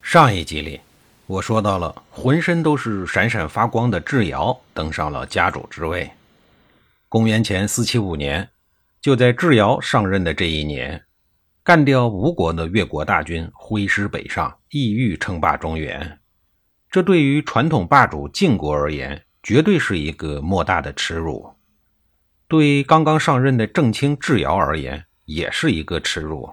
上一集里，我说到了浑身都是闪闪发光的智瑶登上了家主之位。公元前四七五年，就在智瑶上任的这一年，干掉吴国的越国大军，挥师北上，意欲称霸中原。这对于传统霸主晋国而言，绝对是一个莫大的耻辱；对刚刚上任的正卿智瑶而言，也是一个耻辱。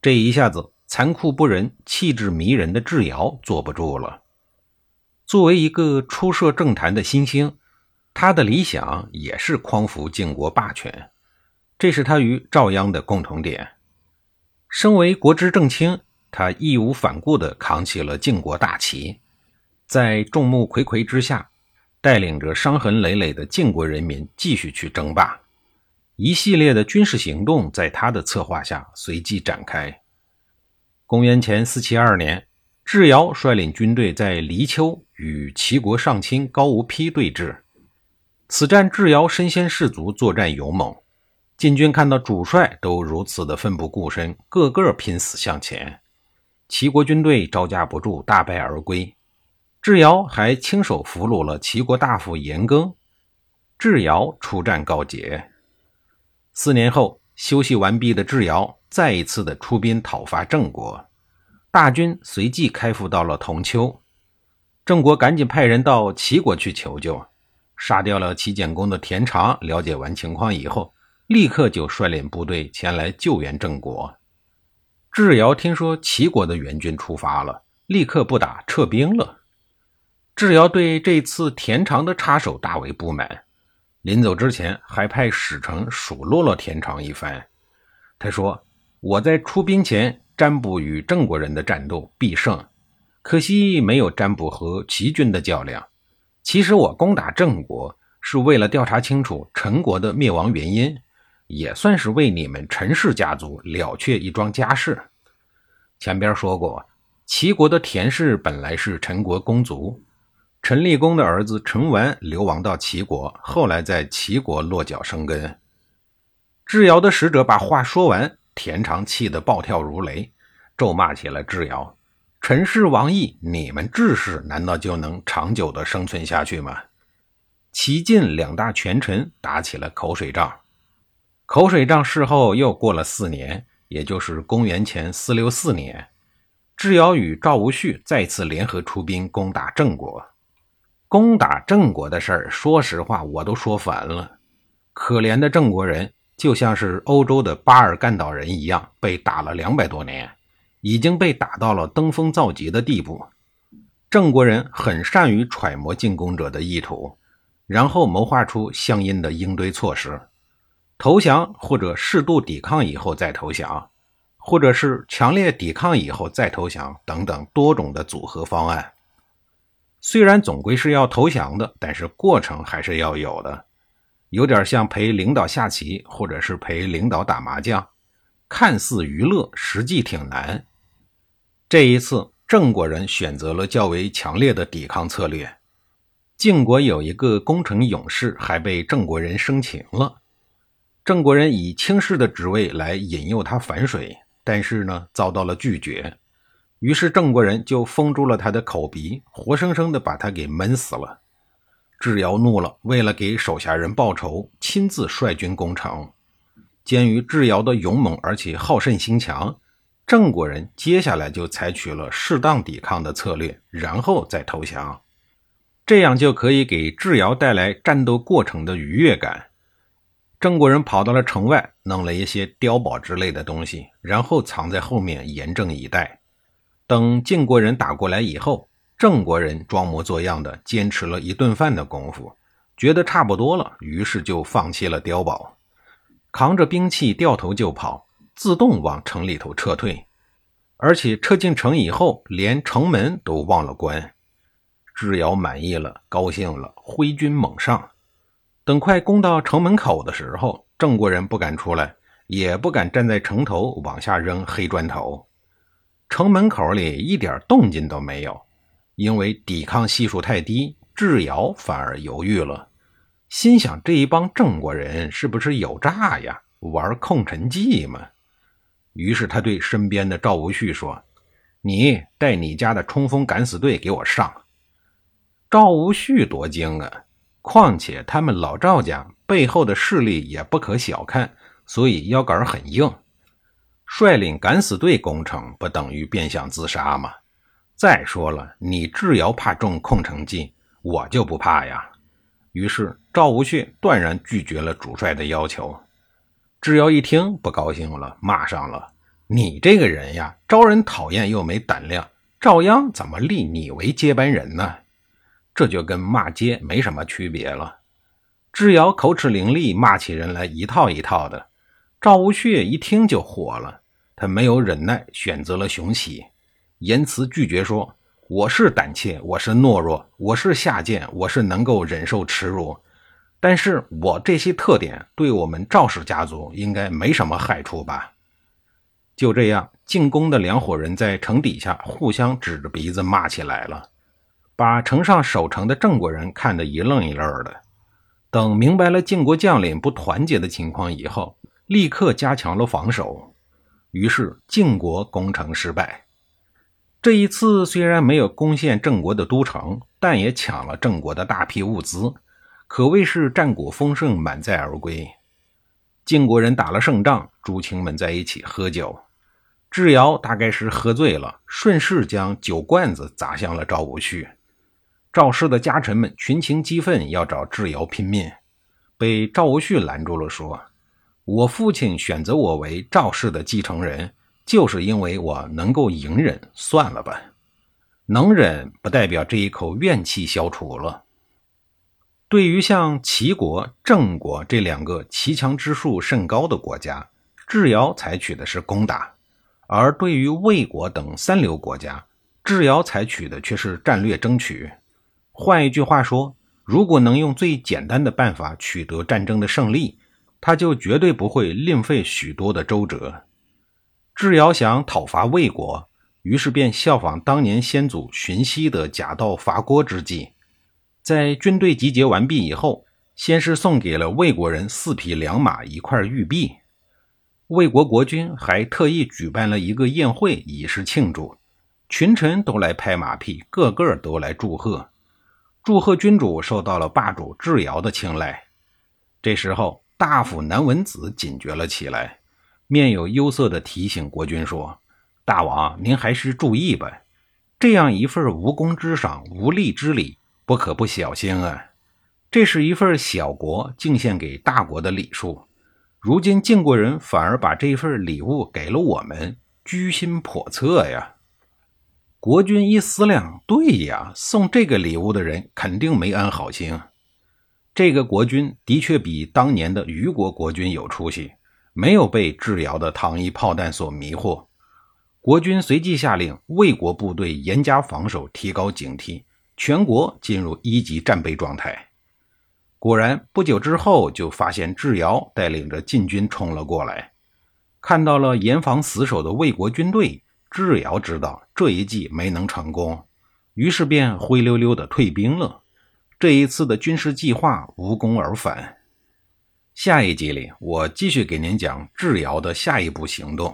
这一下子。残酷不仁、气质迷人的智瑶坐不住了。作为一个初涉政坛的新星，他的理想也是匡扶晋国霸权，这是他与赵鞅的共同点。身为国之正卿，他义无反顾地扛起了晋国大旗，在众目睽睽之下，带领着伤痕累累的晋国人民继续去争霸。一系列的军事行动在他的策划下随即展开。公元前四七二年，智瑶率领军队在黎丘与齐国上卿高无丕对峙。此战，智瑶身先士卒，作战勇猛。晋军看到主帅都如此的奋不顾身，个个拼死向前，齐国军队招架不住，大败而归。智瑶还亲手俘虏了齐国大夫严庚。智瑶出战告捷。四年后，休息完毕的智瑶。再一次的出兵讨伐郑国，大军随即开赴到了铜丘。郑国赶紧派人到齐国去求救，杀掉了齐简公的田常。了解完情况以后，立刻就率领部队前来救援郑国。智瑶听说齐国的援军出发了，立刻不打，撤兵了。智瑶对这次田常的插手大为不满，临走之前还派使臣数落了田常一番。他说。我在出兵前占卜与郑国人的战斗必胜，可惜没有占卜和齐军的较量。其实我攻打郑国是为了调查清楚陈国的灭亡原因，也算是为你们陈氏家族了却一桩家事。前边说过，齐国的田氏本来是陈国公族，陈立公的儿子陈完流亡到齐国，后来在齐国落脚生根。智瑶的使者把话说完。田常气得暴跳如雷，咒骂起了智瑶：“陈氏王义，你们智氏难道就能长久的生存下去吗？”齐晋两大权臣打起了口水仗。口水仗事后又过了四年，也就是公元前四六四年，智瑶与赵无恤再次联合出兵攻打郑国。攻打郑国的事儿，说实话我都说烦了，可怜的郑国人。就像是欧洲的巴尔干岛人一样，被打了两百多年，已经被打到了登峰造极的地步。郑国人很善于揣摩进攻者的意图，然后谋划出相应的应对措施：投降或者适度抵抗以后再投降，或者是强烈抵抗以后再投降等等多种的组合方案。虽然总归是要投降的，但是过程还是要有的。有点像陪领导下棋，或者是陪领导打麻将，看似娱乐，实际挺难。这一次，郑国人选择了较为强烈的抵抗策略。晋国有一个功臣勇士，还被郑国人生擒了。郑国人以轻视的职位来引诱他反水，但是呢，遭到了拒绝。于是郑国人就封住了他的口鼻，活生生的把他给闷死了。智瑶怒了，为了给手下人报仇，亲自率军攻城。鉴于智瑶的勇猛而且好胜心强，郑国人接下来就采取了适当抵抗的策略，然后再投降，这样就可以给智瑶带来战斗过程的愉悦感。郑国人跑到了城外，弄了一些碉堡之类的东西，然后藏在后面严阵以待，等晋国人打过来以后。郑国人装模作样的坚持了一顿饭的功夫，觉得差不多了，于是就放弃了碉堡，扛着兵器掉头就跑，自动往城里头撤退。而且撤进城以后，连城门都忘了关。智瑶满意了，高兴了，挥军猛上。等快攻到城门口的时候，郑国人不敢出来，也不敢站在城头往下扔黑砖头。城门口里一点动静都没有，因为抵抗系数太低。智瑶反而犹豫了，心想：这一帮郑国人是不是有诈呀？玩空城计嘛？于是他对身边的赵无旭说：“你带你家的冲锋敢死队给我上。”赵无旭多精啊！况且他们老赵家背后的势力也不可小看，所以腰杆很硬。率领敢死队攻城，不等于变相自杀吗？再说了，你智瑶怕中空城计，我就不怕呀。于是赵无恤断然拒绝了主帅的要求。智瑶一听不高兴了，骂上了：“你这个人呀，招人讨厌又没胆量，赵鞅怎么立你为接班人呢？”这就跟骂街没什么区别了。智瑶口齿伶俐，骂起人来一套一套的。赵无恤一听就火了，他没有忍耐，选择了雄起，言辞拒绝说：“我是胆怯，我是懦弱，我是下贱，我是能够忍受耻辱。但是我这些特点对我们赵氏家族应该没什么害处吧？”就这样，进攻的两伙人在城底下互相指着鼻子骂起来了，把城上守城的郑国人看得一愣一愣的。等明白了晋国将领不团结的情况以后，立刻加强了防守，于是晋国攻城失败。这一次虽然没有攻陷郑国的都城，但也抢了郑国的大批物资，可谓是战果丰盛，满载而归。晋国人打了胜仗，诸卿们在一起喝酒。智瑶大概是喝醉了，顺势将酒罐子砸向了赵无恤。赵氏的家臣们群情激愤，要找智瑶拼命，被赵无恤拦住了，说。我父亲选择我为赵氏的继承人，就是因为我能够隐忍。算了吧，能忍不代表这一口怨气消除了。对于像齐国、郑国这两个骑墙之术甚高的国家，智瑶采取的是攻打；而对于魏国等三流国家，智瑶采取的却是战略争取。换一句话说，如果能用最简单的办法取得战争的胜利。他就绝对不会另费许多的周折。智瑶想讨伐魏国，于是便效仿当年先祖荀息的假道伐郭之计，在军队集结完毕以后，先是送给了魏国人四匹良马、一块玉璧。魏国国君还特意举办了一个宴会以示庆祝，群臣都来拍马屁，个个都来祝贺。祝贺君主受到了霸主智瑶的青睐。这时候。大夫南文子警觉了起来，面有忧色地提醒国君说：“大王，您还是注意吧。这样一份无功之赏、无利之礼，不可不小心啊！这是一份小国敬献给大国的礼数，如今晋国人反而把这份礼物给了我们，居心叵测呀！”国君一思量，对呀，送这个礼物的人肯定没安好心。这个国君的确比当年的虞国国君有出息，没有被智瑶的糖衣炮弹所迷惑。国君随即下令魏国部队严加防守，提高警惕，全国进入一级战备状态。果然，不久之后就发现智瑶带领着晋军冲了过来。看到了严防死守的魏国军队，智瑶知道这一计没能成功，于是便灰溜溜的退兵了。这一次的军事计划无功而返。下一集里，我继续给您讲智瑶的下一步行动。